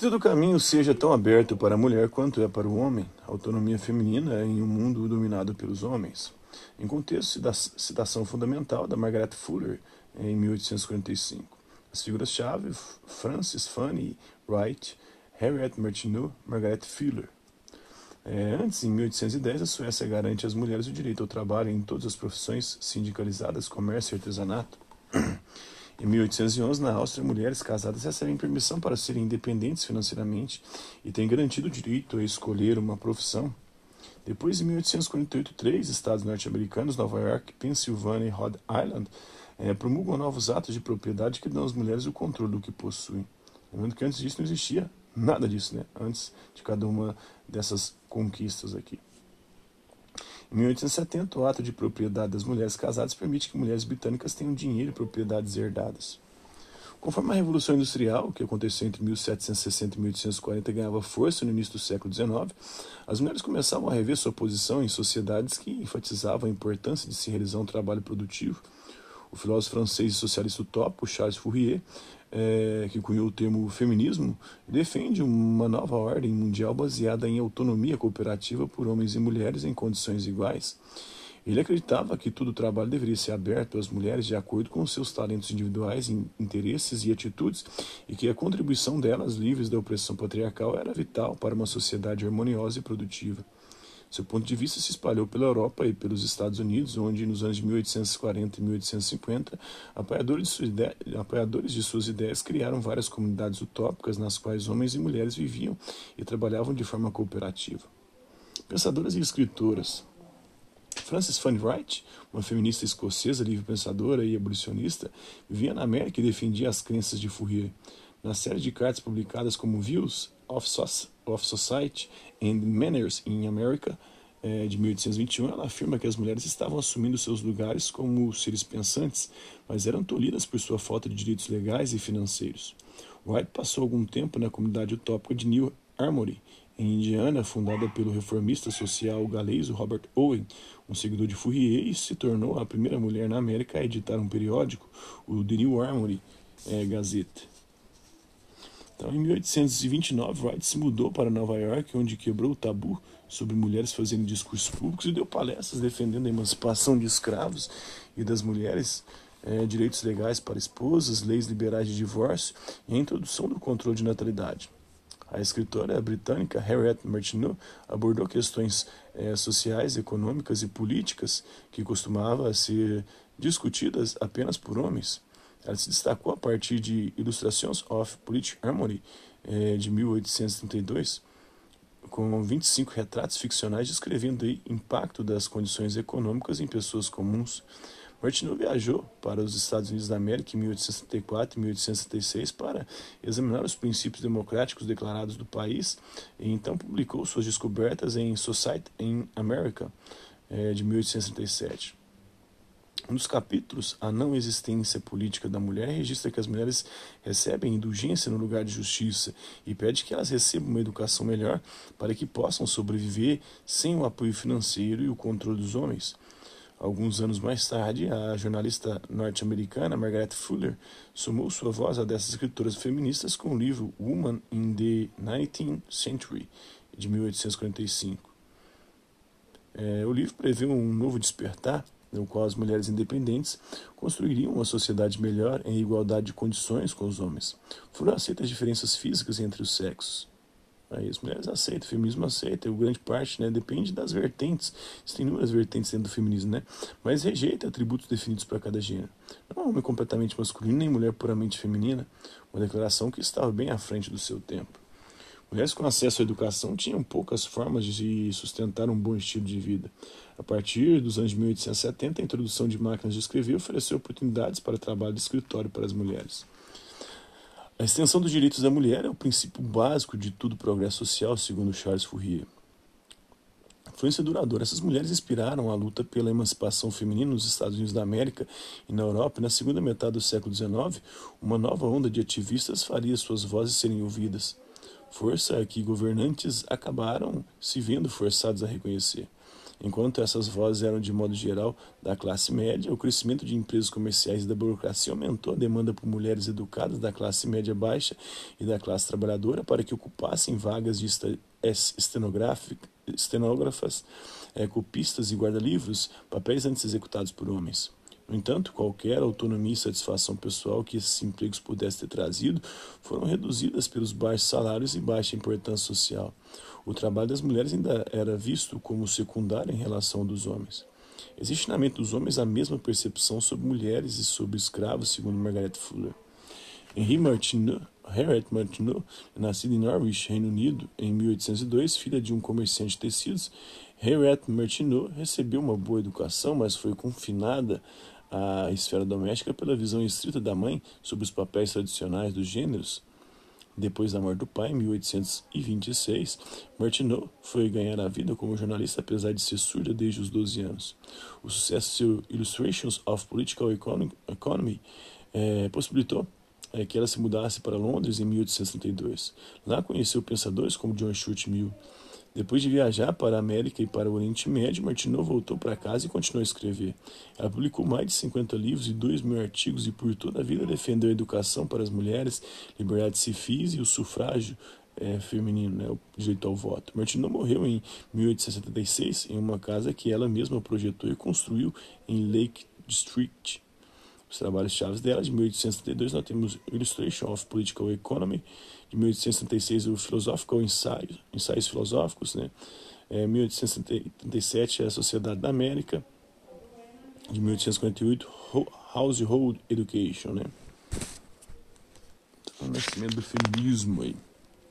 Que todo caminho seja tão aberto para a mulher quanto é para o homem, a autonomia feminina em um mundo dominado pelos homens. Em contexto da citação fundamental da Margaret Fuller, em 1845. As figuras-chave Frances Fanny Wright, Harriet Martineau, Margaret Fuller. É, antes, em 1810, a Suécia garante às mulheres o direito ao trabalho em todas as profissões sindicalizadas, comércio e artesanato. Em 1811, na Áustria, mulheres casadas recebem permissão para serem independentes financeiramente e têm garantido o direito a escolher uma profissão. Depois, em 1848, três estados norte-americanos, Nova York, Pensilvânia e Rhode Island, é, promulgam novos atos de propriedade que dão às mulheres o controle do que possuem. Lembrando que antes disso não existia nada disso, né? Antes de cada uma dessas conquistas aqui. Em 1870, o ato de propriedade das mulheres casadas permite que mulheres britânicas tenham dinheiro e propriedades herdadas. Conforme a Revolução Industrial, que aconteceu entre 1760 e 1840, ganhava força no início do século XIX, as mulheres começavam a rever sua posição em sociedades que enfatizavam a importância de se realizar um trabalho produtivo. O filósofo francês e socialista utópico Charles Fourier é, que cunhou o termo feminismo, defende uma nova ordem mundial baseada em autonomia cooperativa por homens e mulheres em condições iguais. Ele acreditava que todo o trabalho deveria ser aberto às mulheres de acordo com seus talentos individuais, interesses e atitudes, e que a contribuição delas, livres da opressão patriarcal, era vital para uma sociedade harmoniosa e produtiva. Seu ponto de vista se espalhou pela Europa e pelos Estados Unidos, onde nos anos de 1840 e 1850, apoiadores de, suas ideias, criaram várias comunidades utópicas nas quais homens e mulheres viviam e trabalhavam de forma cooperativa. Pensadoras e escritoras. Frances Fanny Wright, uma feminista escocesa, livre-pensadora e abolicionista, vivia na América e defendia as crenças de Fourier. Na série de cartas publicadas como Views of, of Society and Manners in America, é, de 1821, ela afirma que as mulheres estavam assumindo seus lugares como seres pensantes, mas eram tolhidas por sua falta de direitos legais e financeiros. White passou algum tempo na comunidade utópica de New Armory, em Indiana, fundada pelo reformista social galês Robert Owen, um seguidor de Fourier, e se tornou a primeira mulher na América a editar um periódico, o The New Armory é, Gazette. Então, em 1829, Wright se mudou para Nova York, onde quebrou o tabu sobre mulheres fazendo discursos públicos e deu palestras defendendo a emancipação de escravos e das mulheres, é, direitos legais para esposas, leis liberais de divórcio e a introdução do controle de natalidade. A escritora britânica Harriet Martineau abordou questões é, sociais, econômicas e políticas que costumavam ser discutidas apenas por homens. Ela se destacou a partir de Illustrations of British Harmony, eh, de 1832, com 25 retratos ficcionais descrevendo o impacto das condições econômicas em pessoas comuns. Martineau viajou para os Estados Unidos da América em 1864 e 1866 para examinar os princípios democráticos declarados do país e então publicou suas descobertas em Society in America, eh, de 1867. Um dos capítulos, A Não Existência Política da Mulher, registra que as mulheres recebem indulgência no lugar de justiça e pede que elas recebam uma educação melhor para que possam sobreviver sem o apoio financeiro e o controle dos homens. Alguns anos mais tarde, a jornalista norte-americana Margaret Fuller somou sua voz a dessas escritoras feministas com o livro Woman in the Nineteenth Century, de 1845. É, o livro prevê um novo despertar no qual as mulheres independentes construiriam uma sociedade melhor em igualdade de condições com os homens. Foram aceitas diferenças físicas entre os sexos. Aí as mulheres aceitam, o feminismo aceita, e grande parte né, depende das vertentes. Tem inúmeras vertentes dentro do feminismo, né? Mas rejeita atributos definidos para cada gênero. Não é homem completamente masculino, nem mulher puramente feminina. Uma declaração que estava bem à frente do seu tempo. Mulheres com acesso à educação tinham poucas formas de sustentar um bom estilo de vida. A partir dos anos de 1870, a introdução de máquinas de escrever ofereceu oportunidades para trabalho de escritório para as mulheres. A extensão dos direitos da mulher é o princípio básico de todo o progresso social, segundo Charles Fourier. Influência duradoura. Essas mulheres inspiraram a luta pela emancipação feminina nos Estados Unidos da América e na Europa. E na segunda metade do século XIX, uma nova onda de ativistas faria suas vozes serem ouvidas força que governantes acabaram se vendo forçados a reconhecer. Enquanto essas vozes eram, de modo geral, da classe média, o crescimento de empresas comerciais e da burocracia aumentou a demanda por mulheres educadas da classe média baixa e da classe trabalhadora para que ocupassem vagas de estenógrafas, é, copistas e guarda-livros, papéis antes executados por homens. No entanto, qualquer autonomia e satisfação pessoal que esses empregos pudessem ter trazido foram reduzidas pelos baixos salários e baixa importância social. O trabalho das mulheres ainda era visto como secundário em relação ao dos homens. Existe na mente dos homens a mesma percepção sobre mulheres e sobre escravos, segundo Margaret Fuller. Henri Martineau, Harriet Martineau, nascida em Norwich, Reino Unido, em 1802, filha de um comerciante de tecidos, Harriet Martineau recebeu uma boa educação, mas foi confinada a esfera doméstica pela visão estrita da mãe sobre os papéis tradicionais dos gêneros. Depois da morte do pai, em 1826, Martineau foi ganhar a vida como jornalista, apesar de ser surda desde os 12 anos. O sucesso de Illustrations of Political Economy é, possibilitou é, que ela se mudasse para Londres em 1832. Lá conheceu pensadores como John Stuart Mill, depois de viajar para a América e para o Oriente Médio, Martineau voltou para casa e continuou a escrever. Ela publicou mais de 50 livros e 2 mil artigos e por toda a vida defendeu a educação para as mulheres, liberdade civis e o sufrágio é, feminino, né, o direito ao voto. Martineau morreu em 1876 em uma casa que ela mesma projetou e construiu em Lake District. Os trabalhos chaves dela, de 1872, nós temos Illustration of Political Economy, de 1866 o Philosophical Ensaios, Ensaios Filosóficos, né? É, 1877 é a Sociedade da América, de 1858 Household Education, né? Então, nascimento do feminismo aí.